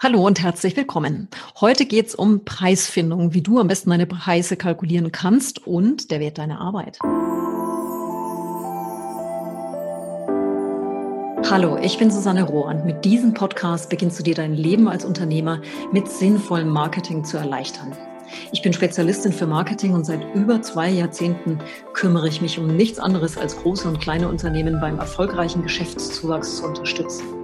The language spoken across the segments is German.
Hallo und herzlich willkommen. Heute geht es um Preisfindung, wie du am besten deine Preise kalkulieren kannst und der Wert deiner Arbeit. Hallo, ich bin Susanne Rohr mit diesem Podcast beginnst du dir dein Leben als Unternehmer mit sinnvollem Marketing zu erleichtern. Ich bin Spezialistin für Marketing und seit über zwei Jahrzehnten kümmere ich mich um nichts anderes als große und kleine Unternehmen beim erfolgreichen Geschäftszuwachs zu unterstützen.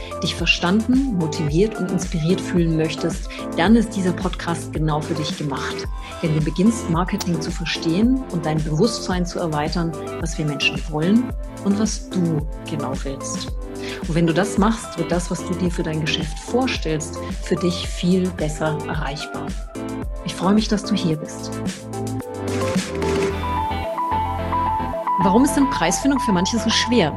dich verstanden, motiviert und inspiriert fühlen möchtest, dann ist dieser Podcast genau für dich gemacht. Denn du beginnst Marketing zu verstehen und dein Bewusstsein zu erweitern, was wir Menschen wollen und was du genau willst. Und wenn du das machst, wird das, was du dir für dein Geschäft vorstellst, für dich viel besser erreichbar. Ich freue mich, dass du hier bist. Warum ist denn Preisfindung für manche so schwer?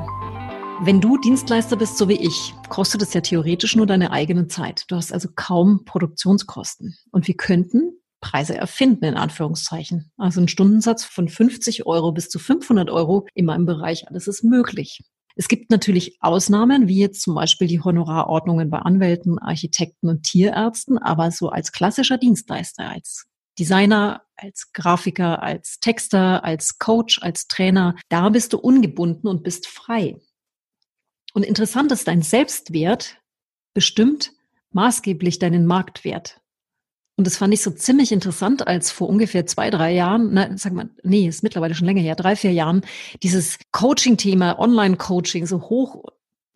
Wenn du Dienstleister bist, so wie ich, kostet es ja theoretisch nur deine eigene Zeit. Du hast also kaum Produktionskosten. Und wir könnten Preise erfinden, in Anführungszeichen. Also ein Stundensatz von 50 Euro bis zu 500 Euro in meinem Bereich, alles ist möglich. Es gibt natürlich Ausnahmen, wie jetzt zum Beispiel die Honorarordnungen bei Anwälten, Architekten und Tierärzten, aber so als klassischer Dienstleister, als Designer, als Grafiker, als Texter, als Coach, als Trainer, da bist du ungebunden und bist frei. Und interessant ist, dein Selbstwert bestimmt maßgeblich deinen Marktwert. Und das fand ich so ziemlich interessant, als vor ungefähr zwei, drei Jahren, na, sag mal, nee, ist mittlerweile schon länger her, drei, vier Jahren, dieses Coaching-Thema, Online-Coaching so hoch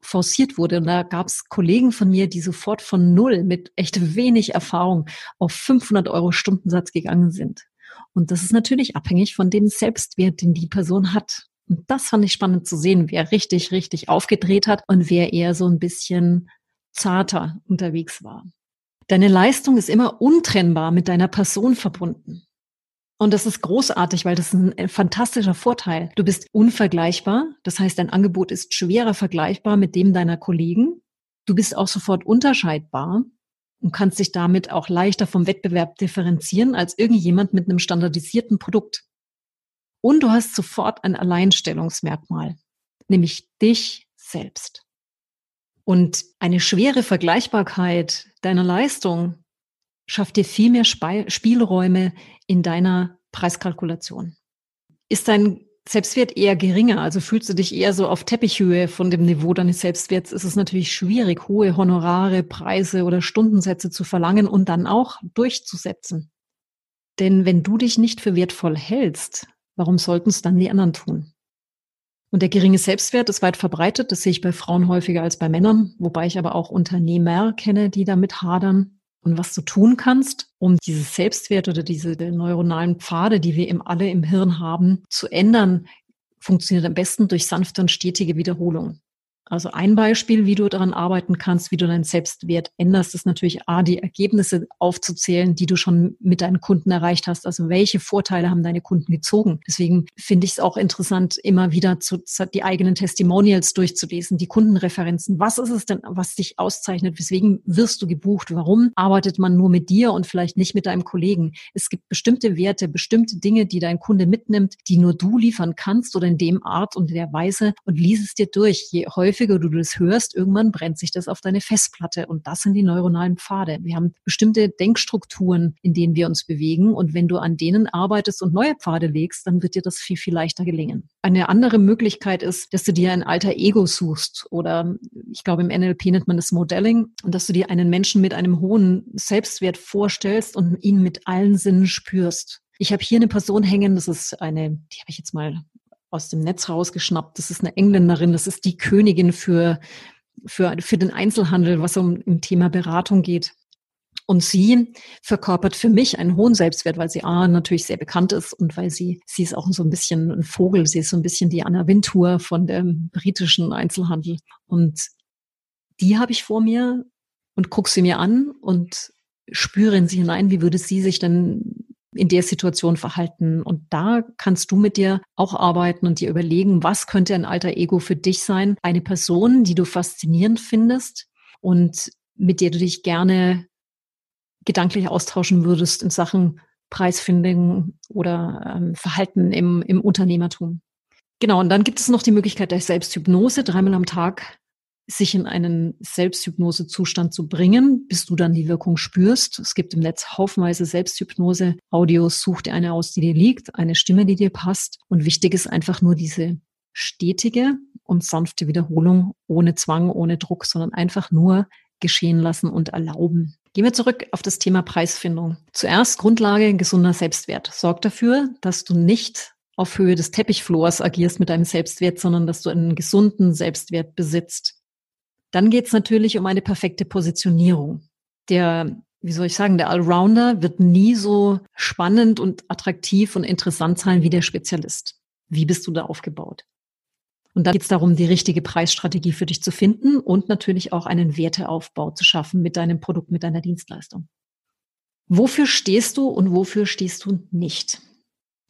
forciert wurde. Und da gab es Kollegen von mir, die sofort von null mit echt wenig Erfahrung auf 500 Euro Stundensatz gegangen sind. Und das ist natürlich abhängig von dem Selbstwert, den die Person hat. Und das fand ich spannend zu sehen, wer richtig, richtig aufgedreht hat und wer eher so ein bisschen zarter unterwegs war. Deine Leistung ist immer untrennbar mit deiner Person verbunden. Und das ist großartig, weil das ist ein fantastischer Vorteil. Du bist unvergleichbar. Das heißt, dein Angebot ist schwerer vergleichbar mit dem deiner Kollegen. Du bist auch sofort unterscheidbar und kannst dich damit auch leichter vom Wettbewerb differenzieren als irgendjemand mit einem standardisierten Produkt. Und du hast sofort ein Alleinstellungsmerkmal, nämlich dich selbst. Und eine schwere Vergleichbarkeit deiner Leistung schafft dir viel mehr Spielräume in deiner Preiskalkulation. Ist dein Selbstwert eher geringer, also fühlst du dich eher so auf Teppichhöhe von dem Niveau deines Selbstwerts, ist es natürlich schwierig, hohe Honorare, Preise oder Stundensätze zu verlangen und dann auch durchzusetzen. Denn wenn du dich nicht für wertvoll hältst, Warum sollten es dann die anderen tun? Und der geringe Selbstwert ist weit verbreitet. Das sehe ich bei Frauen häufiger als bei Männern, wobei ich aber auch Unternehmer kenne, die damit hadern. Und was du tun kannst, um dieses Selbstwert oder diese neuronalen Pfade, die wir im, alle im Hirn haben, zu ändern, funktioniert am besten durch sanfte und stetige Wiederholung. Also ein Beispiel, wie du daran arbeiten kannst, wie du deinen Selbstwert änderst, ist natürlich A, die Ergebnisse aufzuzählen, die du schon mit deinen Kunden erreicht hast. Also welche Vorteile haben deine Kunden gezogen? Deswegen finde ich es auch interessant, immer wieder zu, die eigenen Testimonials durchzulesen, die Kundenreferenzen. Was ist es denn, was dich auszeichnet? Weswegen wirst du gebucht? Warum arbeitet man nur mit dir und vielleicht nicht mit deinem Kollegen? Es gibt bestimmte Werte, bestimmte Dinge, die dein Kunde mitnimmt, die nur du liefern kannst oder in dem Art und der Weise und lies es dir durch. Je häufiger häufiger du das hörst, irgendwann brennt sich das auf deine Festplatte. Und das sind die neuronalen Pfade. Wir haben bestimmte Denkstrukturen, in denen wir uns bewegen. Und wenn du an denen arbeitest und neue Pfade legst, dann wird dir das viel, viel leichter gelingen. Eine andere Möglichkeit ist, dass du dir ein alter Ego suchst oder ich glaube im NLP nennt man das Modelling und dass du dir einen Menschen mit einem hohen Selbstwert vorstellst und ihn mit allen Sinnen spürst. Ich habe hier eine Person hängen, das ist eine, die habe ich jetzt mal aus dem Netz rausgeschnappt. Das ist eine Engländerin, das ist die Königin für, für, für den Einzelhandel, was um im Thema Beratung geht. Und sie verkörpert für mich einen hohen Selbstwert, weil sie A, natürlich sehr bekannt ist und weil sie, sie ist auch so ein bisschen ein Vogel, sie ist so ein bisschen die Anna Wintour von dem britischen Einzelhandel. Und die habe ich vor mir und gucke sie mir an und spüre in sie hinein, wie würde sie sich denn in der Situation verhalten. Und da kannst du mit dir auch arbeiten und dir überlegen, was könnte ein alter Ego für dich sein? Eine Person, die du faszinierend findest und mit der du dich gerne gedanklich austauschen würdest in Sachen Preisfindung oder ähm, Verhalten im, im Unternehmertum. Genau, und dann gibt es noch die Möglichkeit der Selbsthypnose, dreimal am Tag sich in einen Selbsthypnose-Zustand zu bringen, bis du dann die Wirkung spürst. Es gibt im Netz haufenweise Selbsthypnose-Audios. Such dir eine aus, die dir liegt, eine Stimme, die dir passt. Und wichtig ist einfach nur diese stetige und sanfte Wiederholung, ohne Zwang, ohne Druck, sondern einfach nur geschehen lassen und erlauben. Gehen wir zurück auf das Thema Preisfindung. Zuerst Grundlage gesunder Selbstwert. Sorg dafür, dass du nicht auf Höhe des Teppichflors agierst mit deinem Selbstwert, sondern dass du einen gesunden Selbstwert besitzt. Dann geht es natürlich um eine perfekte Positionierung. Der, wie soll ich sagen, der Allrounder wird nie so spannend und attraktiv und interessant sein wie der Spezialist. Wie bist du da aufgebaut? Und da geht es darum, die richtige Preisstrategie für dich zu finden und natürlich auch einen Werteaufbau zu schaffen mit deinem Produkt, mit deiner Dienstleistung. Wofür stehst du und wofür stehst du nicht?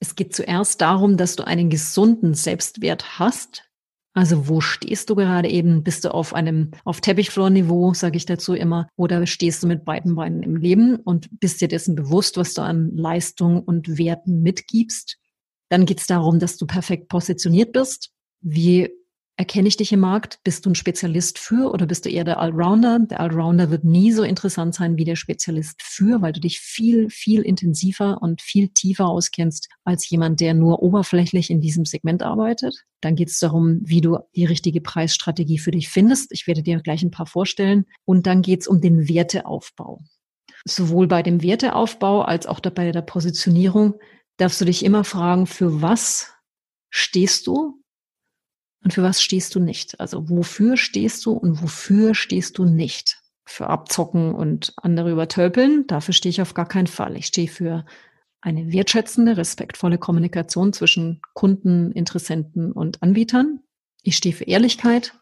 Es geht zuerst darum, dass du einen gesunden Selbstwert hast, also wo stehst du gerade eben? Bist du auf einem auf Teppichflorniveau, sage ich dazu immer, oder stehst du mit beiden Beinen im Leben und bist dir dessen bewusst, was du an Leistung und Werten mitgibst? Dann geht es darum, dass du perfekt positioniert bist. Wie Erkenne ich dich im Markt? Bist du ein Spezialist für oder bist du eher der Allrounder? Der Allrounder wird nie so interessant sein wie der Spezialist für, weil du dich viel, viel intensiver und viel tiefer auskennst als jemand, der nur oberflächlich in diesem Segment arbeitet. Dann geht es darum, wie du die richtige Preisstrategie für dich findest. Ich werde dir gleich ein paar vorstellen. Und dann geht es um den Werteaufbau. Sowohl bei dem Werteaufbau als auch bei der Positionierung darfst du dich immer fragen, für was stehst du und für was stehst du nicht? Also wofür stehst du und wofür stehst du nicht? Für Abzocken und andere übertölpeln, dafür stehe ich auf gar keinen Fall. Ich stehe für eine wertschätzende, respektvolle Kommunikation zwischen Kunden, Interessenten und Anbietern. Ich stehe für Ehrlichkeit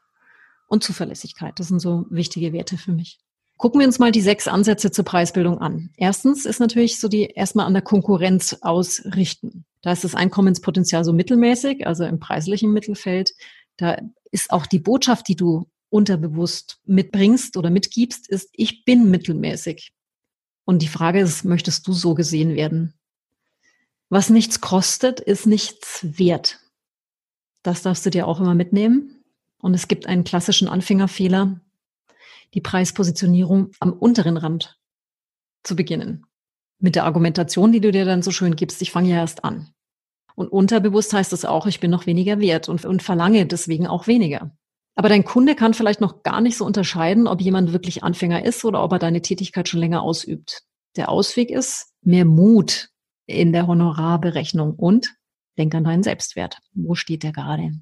und Zuverlässigkeit. Das sind so wichtige Werte für mich. Gucken wir uns mal die sechs Ansätze zur Preisbildung an. Erstens ist natürlich so die erstmal an der Konkurrenz ausrichten. Da ist das Einkommenspotenzial so mittelmäßig, also im preislichen Mittelfeld. Da ist auch die Botschaft, die du unterbewusst mitbringst oder mitgibst, ist, ich bin mittelmäßig. Und die Frage ist, möchtest du so gesehen werden? Was nichts kostet, ist nichts wert. Das darfst du dir auch immer mitnehmen. Und es gibt einen klassischen Anfängerfehler, die Preispositionierung am unteren Rand zu beginnen. Mit der Argumentation, die du dir dann so schön gibst, ich fange ja erst an. Und unterbewusst heißt das auch, ich bin noch weniger wert und, und verlange deswegen auch weniger. Aber dein Kunde kann vielleicht noch gar nicht so unterscheiden, ob jemand wirklich Anfänger ist oder ob er deine Tätigkeit schon länger ausübt. Der Ausweg ist mehr Mut in der Honorarberechnung und denk an deinen Selbstwert. Wo steht der gerade?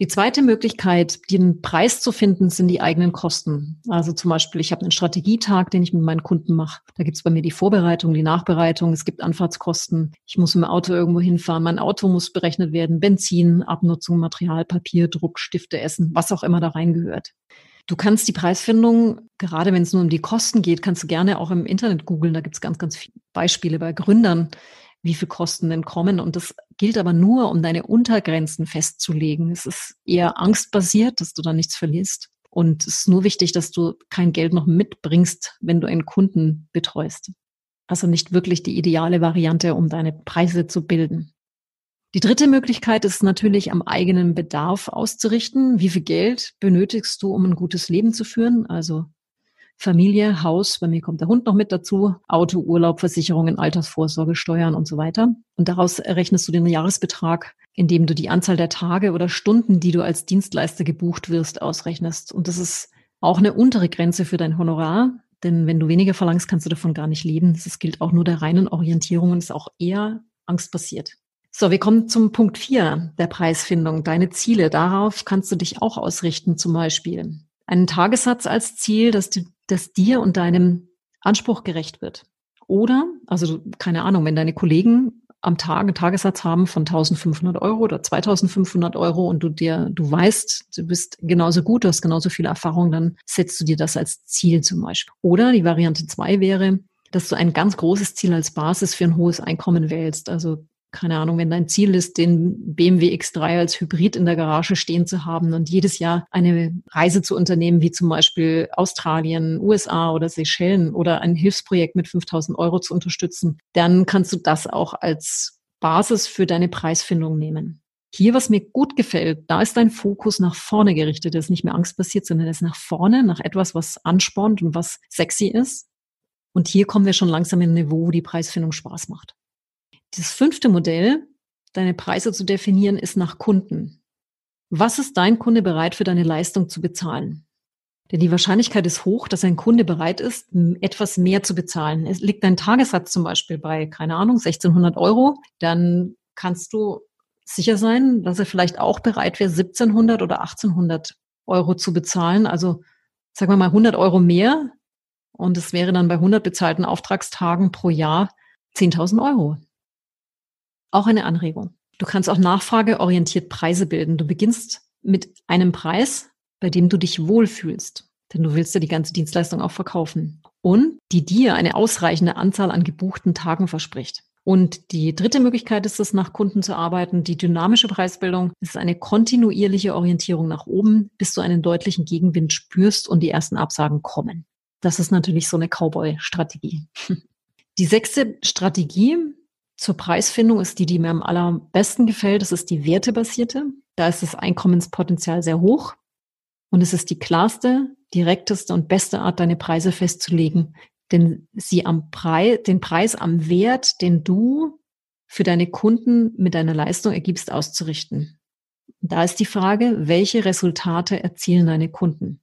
Die zweite Möglichkeit, den Preis zu finden, sind die eigenen Kosten. Also zum Beispiel, ich habe einen Strategietag, den ich mit meinen Kunden mache. Da gibt es bei mir die Vorbereitung, die Nachbereitung, es gibt Anfahrtskosten. Ich muss mit dem Auto irgendwo hinfahren, mein Auto muss berechnet werden, Benzin, Abnutzung, Material, Papier, Druck, Stifte, Essen, was auch immer da reingehört. Du kannst die Preisfindung, gerade wenn es nur um die Kosten geht, kannst du gerne auch im Internet googeln. Da gibt es ganz, ganz viele Beispiele bei Gründern, wie viel Kosten denn kommen. Und das gilt aber nur, um deine Untergrenzen festzulegen. Es ist eher angstbasiert, dass du da nichts verlierst. Und es ist nur wichtig, dass du kein Geld noch mitbringst, wenn du einen Kunden betreust. Also nicht wirklich die ideale Variante, um deine Preise zu bilden. Die dritte Möglichkeit ist natürlich am eigenen Bedarf auszurichten. Wie viel Geld benötigst du, um ein gutes Leben zu führen? Also Familie, Haus, bei mir kommt der Hund noch mit dazu, Auto, Urlaub, Versicherungen, Altersvorsorge, Steuern und so weiter. Und daraus errechnest du den Jahresbetrag, indem du die Anzahl der Tage oder Stunden, die du als Dienstleister gebucht wirst, ausrechnest. Und das ist auch eine untere Grenze für dein Honorar. Denn wenn du weniger verlangst, kannst du davon gar nicht leben. Das gilt auch nur der reinen Orientierung und ist auch eher angstbasiert. So, wir kommen zum Punkt vier der Preisfindung. Deine Ziele. Darauf kannst du dich auch ausrichten, zum Beispiel. Einen Tagessatz als Ziel, dass du das dir und deinem Anspruch gerecht wird. Oder, also keine Ahnung, wenn deine Kollegen am Tag einen Tagessatz haben von 1500 Euro oder 2500 Euro und du dir, du weißt, du bist genauso gut, du hast genauso viel Erfahrung, dann setzt du dir das als Ziel zum Beispiel. Oder die Variante zwei wäre, dass du ein ganz großes Ziel als Basis für ein hohes Einkommen wählst. Also keine Ahnung, wenn dein Ziel ist, den BMW X3 als Hybrid in der Garage stehen zu haben und jedes Jahr eine Reise zu unternehmen, wie zum Beispiel Australien, USA oder Seychellen oder ein Hilfsprojekt mit 5000 Euro zu unterstützen, dann kannst du das auch als Basis für deine Preisfindung nehmen. Hier, was mir gut gefällt, da ist dein Fokus nach vorne gerichtet. Das ist nicht mehr angstbasiert, sondern das ist nach vorne, nach etwas, was anspornt und was sexy ist. Und hier kommen wir schon langsam in ein Niveau, wo die Preisfindung Spaß macht. Das fünfte Modell, deine Preise zu definieren, ist nach Kunden. Was ist dein Kunde bereit für deine Leistung zu bezahlen? Denn die Wahrscheinlichkeit ist hoch, dass ein Kunde bereit ist, etwas mehr zu bezahlen. Es liegt dein Tagessatz zum Beispiel bei, keine Ahnung, 1600 Euro, dann kannst du sicher sein, dass er vielleicht auch bereit wäre, 1700 oder 1800 Euro zu bezahlen. Also sagen wir mal 100 Euro mehr. Und es wäre dann bei 100 bezahlten Auftragstagen pro Jahr 10.000 Euro. Auch eine Anregung. Du kannst auch nachfrageorientiert Preise bilden. Du beginnst mit einem Preis, bei dem du dich wohlfühlst. Denn du willst ja die ganze Dienstleistung auch verkaufen. Und die dir eine ausreichende Anzahl an gebuchten Tagen verspricht. Und die dritte Möglichkeit ist es, nach Kunden zu arbeiten. Die dynamische Preisbildung ist eine kontinuierliche Orientierung nach oben, bis du einen deutlichen Gegenwind spürst und die ersten Absagen kommen. Das ist natürlich so eine Cowboy-Strategie. Die sechste Strategie zur Preisfindung ist die, die mir am allerbesten gefällt. Das ist die wertebasierte. Da ist das Einkommenspotenzial sehr hoch. Und es ist die klarste, direkteste und beste Art, deine Preise festzulegen. Denn sie am Preis, den Preis am Wert, den du für deine Kunden mit deiner Leistung ergibst, auszurichten. Da ist die Frage, welche Resultate erzielen deine Kunden?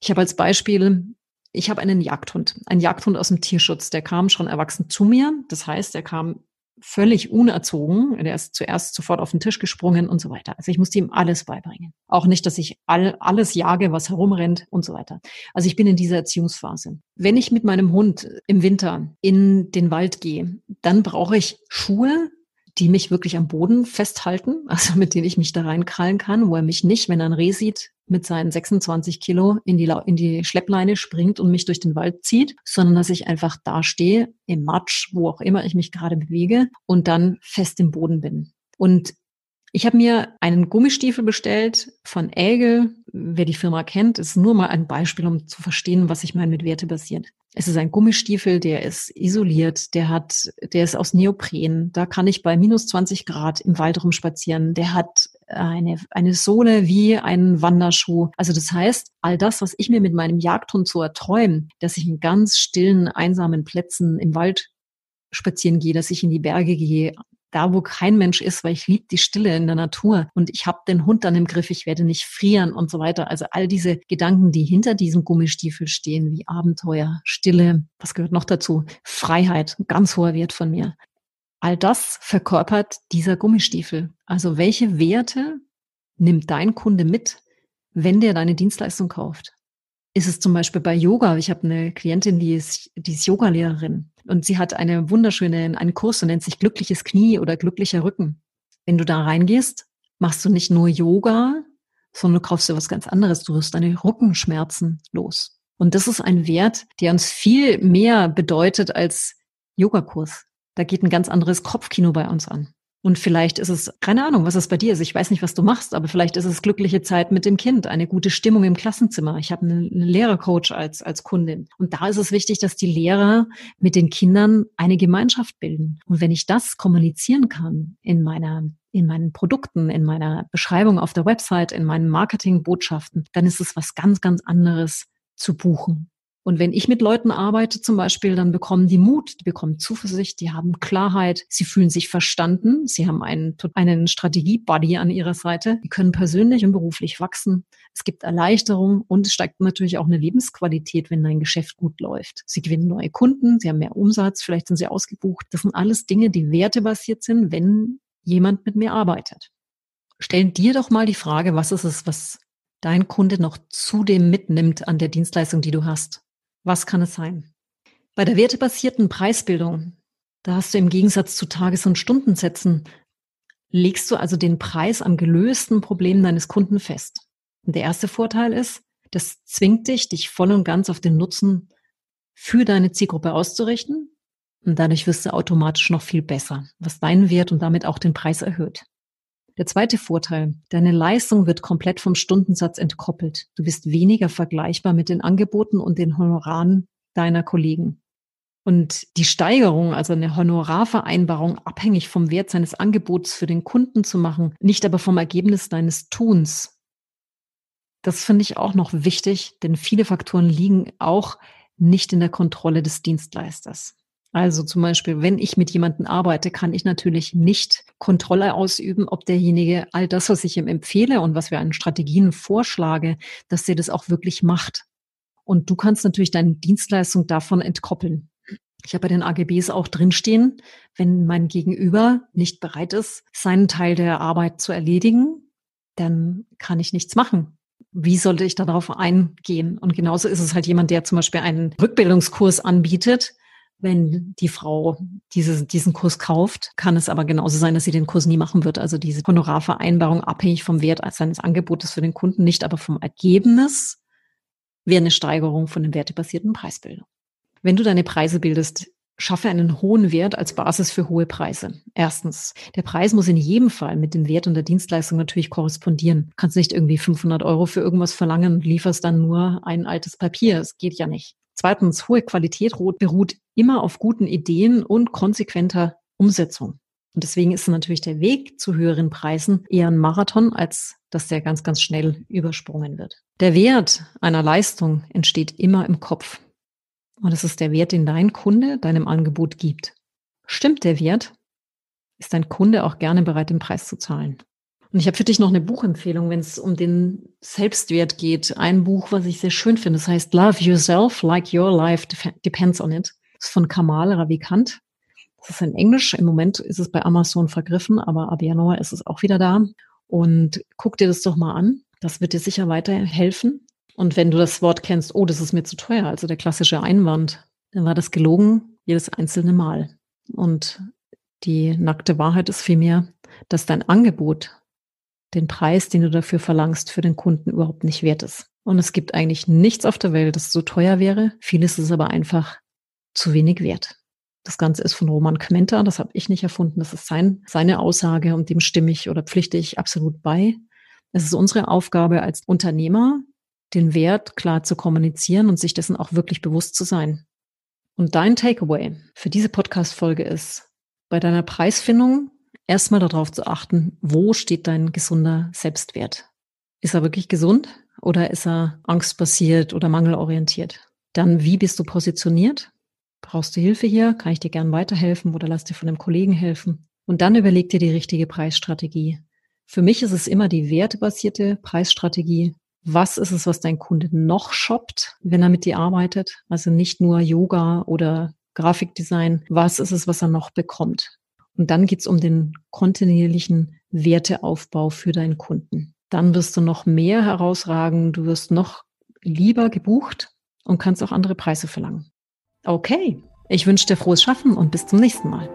Ich habe als Beispiel ich habe einen Jagdhund, einen Jagdhund aus dem Tierschutz. Der kam schon erwachsen zu mir. Das heißt, er kam völlig unerzogen. Der ist zuerst sofort auf den Tisch gesprungen und so weiter. Also ich musste ihm alles beibringen. Auch nicht, dass ich all, alles jage, was herumrennt und so weiter. Also ich bin in dieser Erziehungsphase. Wenn ich mit meinem Hund im Winter in den Wald gehe, dann brauche ich Schuhe, die mich wirklich am Boden festhalten, also mit denen ich mich da reinkrallen kann, wo er mich nicht, wenn er ein Reh sieht, mit seinen 26 Kilo in die, in die Schleppleine springt und mich durch den Wald zieht, sondern dass ich einfach da stehe, im Matsch, wo auch immer ich mich gerade bewege und dann fest im Boden bin. Und ich habe mir einen Gummistiefel bestellt von Ägel. Wer die Firma kennt, ist nur mal ein Beispiel, um zu verstehen, was ich meine mit Werte basiert. Es ist ein Gummistiefel, der ist isoliert, der hat, der ist aus Neopren. Da kann ich bei minus 20 Grad im Wald rumspazieren. Der hat eine, eine Sohle wie ein Wanderschuh. Also das heißt, all das, was ich mir mit meinem Jagdhund so erträume, dass ich in ganz stillen, einsamen Plätzen im Wald spazieren gehe, dass ich in die Berge gehe, da, wo kein Mensch ist, weil ich liebe die Stille in der Natur und ich habe den Hund dann im Griff, ich werde nicht frieren und so weiter. Also all diese Gedanken, die hinter diesem Gummistiefel stehen, wie Abenteuer, Stille, was gehört noch dazu? Freiheit, ganz hoher Wert von mir. All das verkörpert dieser Gummistiefel. Also welche Werte nimmt dein Kunde mit, wenn der deine Dienstleistung kauft? Ist es zum Beispiel bei Yoga? Ich habe eine Klientin, die ist, die ist Yogalehrerin und sie hat eine wunderschöne, einen Kurs, der nennt sich glückliches Knie oder glücklicher Rücken. Wenn du da reingehst, machst du nicht nur Yoga, sondern du kaufst dir was ganz anderes. Du wirst deine Rückenschmerzen los. Und das ist ein Wert, der uns viel mehr bedeutet als Yogakurs. Da geht ein ganz anderes Kopfkino bei uns an. Und vielleicht ist es, keine Ahnung, was es bei dir ist. Ich weiß nicht, was du machst, aber vielleicht ist es glückliche Zeit mit dem Kind, eine gute Stimmung im Klassenzimmer. Ich habe einen Lehrercoach als, als Kundin. Und da ist es wichtig, dass die Lehrer mit den Kindern eine Gemeinschaft bilden. Und wenn ich das kommunizieren kann in meiner in meinen Produkten, in meiner Beschreibung auf der Website, in meinen Marketingbotschaften, dann ist es was ganz, ganz anderes zu buchen. Und wenn ich mit Leuten arbeite zum Beispiel, dann bekommen die Mut, die bekommen Zuversicht, die haben Klarheit, sie fühlen sich verstanden, sie haben einen, einen Strategie-Buddy an ihrer Seite, die können persönlich und beruflich wachsen. Es gibt Erleichterung und es steigt natürlich auch eine Lebensqualität, wenn dein Geschäft gut läuft. Sie gewinnen neue Kunden, sie haben mehr Umsatz, vielleicht sind sie ausgebucht. Das sind alles Dinge, die wertebasiert sind, wenn jemand mit mir arbeitet. Stell dir doch mal die Frage, was ist es, was dein Kunde noch zudem mitnimmt an der Dienstleistung, die du hast? Was kann es sein? Bei der wertebasierten Preisbildung, da hast du im Gegensatz zu Tages- und Stundensätzen, legst du also den Preis am gelösten Problem deines Kunden fest. Und der erste Vorteil ist, das zwingt dich, dich voll und ganz auf den Nutzen für deine Zielgruppe auszurichten. Und dadurch wirst du automatisch noch viel besser, was deinen Wert und damit auch den Preis erhöht. Der zweite Vorteil, deine Leistung wird komplett vom Stundensatz entkoppelt. Du bist weniger vergleichbar mit den Angeboten und den Honoraren deiner Kollegen. Und die Steigerung, also eine Honorarvereinbarung, abhängig vom Wert seines Angebots für den Kunden zu machen, nicht aber vom Ergebnis deines Tuns. Das finde ich auch noch wichtig, denn viele Faktoren liegen auch nicht in der Kontrolle des Dienstleisters. Also zum Beispiel, wenn ich mit jemandem arbeite, kann ich natürlich nicht Kontrolle ausüben, ob derjenige all das, was ich ihm empfehle und was wir an Strategien vorschlage, dass der das auch wirklich macht. Und du kannst natürlich deine Dienstleistung davon entkoppeln. Ich habe bei den AGBs auch drinstehen, wenn mein Gegenüber nicht bereit ist, seinen Teil der Arbeit zu erledigen, dann kann ich nichts machen. Wie sollte ich darauf eingehen? Und genauso ist es halt jemand, der zum Beispiel einen Rückbildungskurs anbietet. Wenn die Frau diese, diesen Kurs kauft, kann es aber genauso sein, dass sie den Kurs nie machen wird. Also diese Honorarvereinbarung abhängig vom Wert seines Angebotes für den Kunden, nicht aber vom Ergebnis, wäre eine Steigerung von den wertebasierten Preisbildung. Wenn du deine Preise bildest, schaffe einen hohen Wert als Basis für hohe Preise. Erstens, der Preis muss in jedem Fall mit dem Wert und der Dienstleistung natürlich korrespondieren. Du kannst nicht irgendwie 500 Euro für irgendwas verlangen und lieferst dann nur ein altes Papier. Es geht ja nicht. Zweitens, hohe Qualität beruht immer auf guten Ideen und konsequenter Umsetzung. Und deswegen ist natürlich der Weg zu höheren Preisen eher ein Marathon, als dass der ganz, ganz schnell übersprungen wird. Der Wert einer Leistung entsteht immer im Kopf. Und das ist der Wert, den dein Kunde deinem Angebot gibt. Stimmt der Wert, ist dein Kunde auch gerne bereit, den Preis zu zahlen. Und ich habe für dich noch eine Buchempfehlung, wenn es um den Selbstwert geht. Ein Buch, was ich sehr schön finde. Das heißt Love Yourself Like Your Life Depends on It. Das ist von Kamal Ravikant. Das ist in Englisch. Im Moment ist es bei Amazon vergriffen, aber ab Januar ist es auch wieder da. Und guck dir das doch mal an. Das wird dir sicher weiterhelfen. Und wenn du das Wort kennst, oh, das ist mir zu teuer, also der klassische Einwand, dann war das gelogen jedes einzelne Mal. Und die nackte Wahrheit ist vielmehr, dass dein Angebot den Preis, den du dafür verlangst, für den Kunden überhaupt nicht wert ist. Und es gibt eigentlich nichts auf der Welt, das so teuer wäre. Vieles ist aber einfach zu wenig wert. Das Ganze ist von Roman Quenter, das habe ich nicht erfunden, das ist sein, seine Aussage und dem stimme ich oder pflichte ich absolut bei. Es ist unsere Aufgabe als Unternehmer, den Wert klar zu kommunizieren und sich dessen auch wirklich bewusst zu sein. Und dein Takeaway für diese Podcast-Folge ist, bei deiner Preisfindung erstmal darauf zu achten, wo steht dein gesunder Selbstwert? Ist er wirklich gesund oder ist er angstbasiert oder mangelorientiert? Dann, wie bist du positioniert? Brauchst du Hilfe hier? Kann ich dir gern weiterhelfen oder lass dir von einem Kollegen helfen? Und dann überleg dir die richtige Preisstrategie. Für mich ist es immer die wertebasierte Preisstrategie, was ist es, was dein Kunde noch shoppt, wenn er mit dir arbeitet? Also nicht nur Yoga oder Grafikdesign. Was ist es, was er noch bekommt? Und dann geht's um den kontinuierlichen Werteaufbau für deinen Kunden. Dann wirst du noch mehr herausragen, du wirst noch lieber gebucht und kannst auch andere Preise verlangen. Okay, ich wünsche dir frohes Schaffen und bis zum nächsten Mal.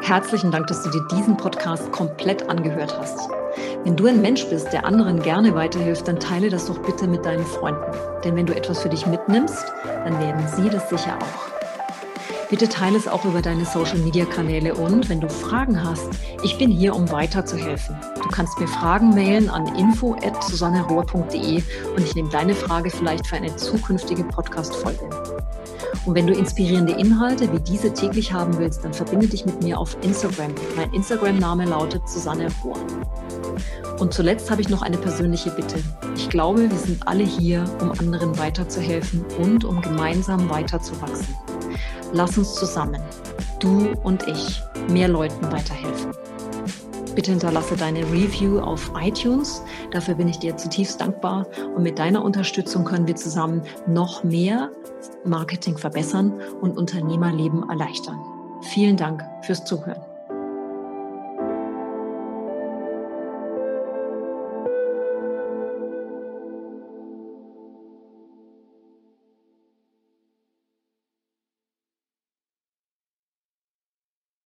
Herzlichen Dank, dass du dir diesen Podcast komplett angehört hast. Wenn du ein Mensch bist, der anderen gerne weiterhilft, dann teile das doch bitte mit deinen Freunden. Denn wenn du etwas für dich mitnimmst, dann werden sie das sicher auch. Bitte teile es auch über deine Social-Media-Kanäle und wenn du Fragen hast, ich bin hier, um weiterzuhelfen. Du kannst mir Fragen mailen an info.susannerohr.de und ich nehme deine Frage vielleicht für eine zukünftige Podcast-Folge. Und wenn du inspirierende Inhalte wie diese täglich haben willst, dann verbinde dich mit mir auf Instagram. Mein Instagram-Name lautet Susanne Rohr. Und zuletzt habe ich noch eine persönliche Bitte. Ich glaube, wir sind alle hier, um anderen weiterzuhelfen und um gemeinsam weiterzuwachsen. Lass uns zusammen, du und ich, mehr Leuten weiterhelfen. Bitte hinterlasse deine Review auf iTunes. Dafür bin ich dir zutiefst dankbar. Und mit deiner Unterstützung können wir zusammen noch mehr Marketing verbessern und Unternehmerleben erleichtern. Vielen Dank fürs Zuhören.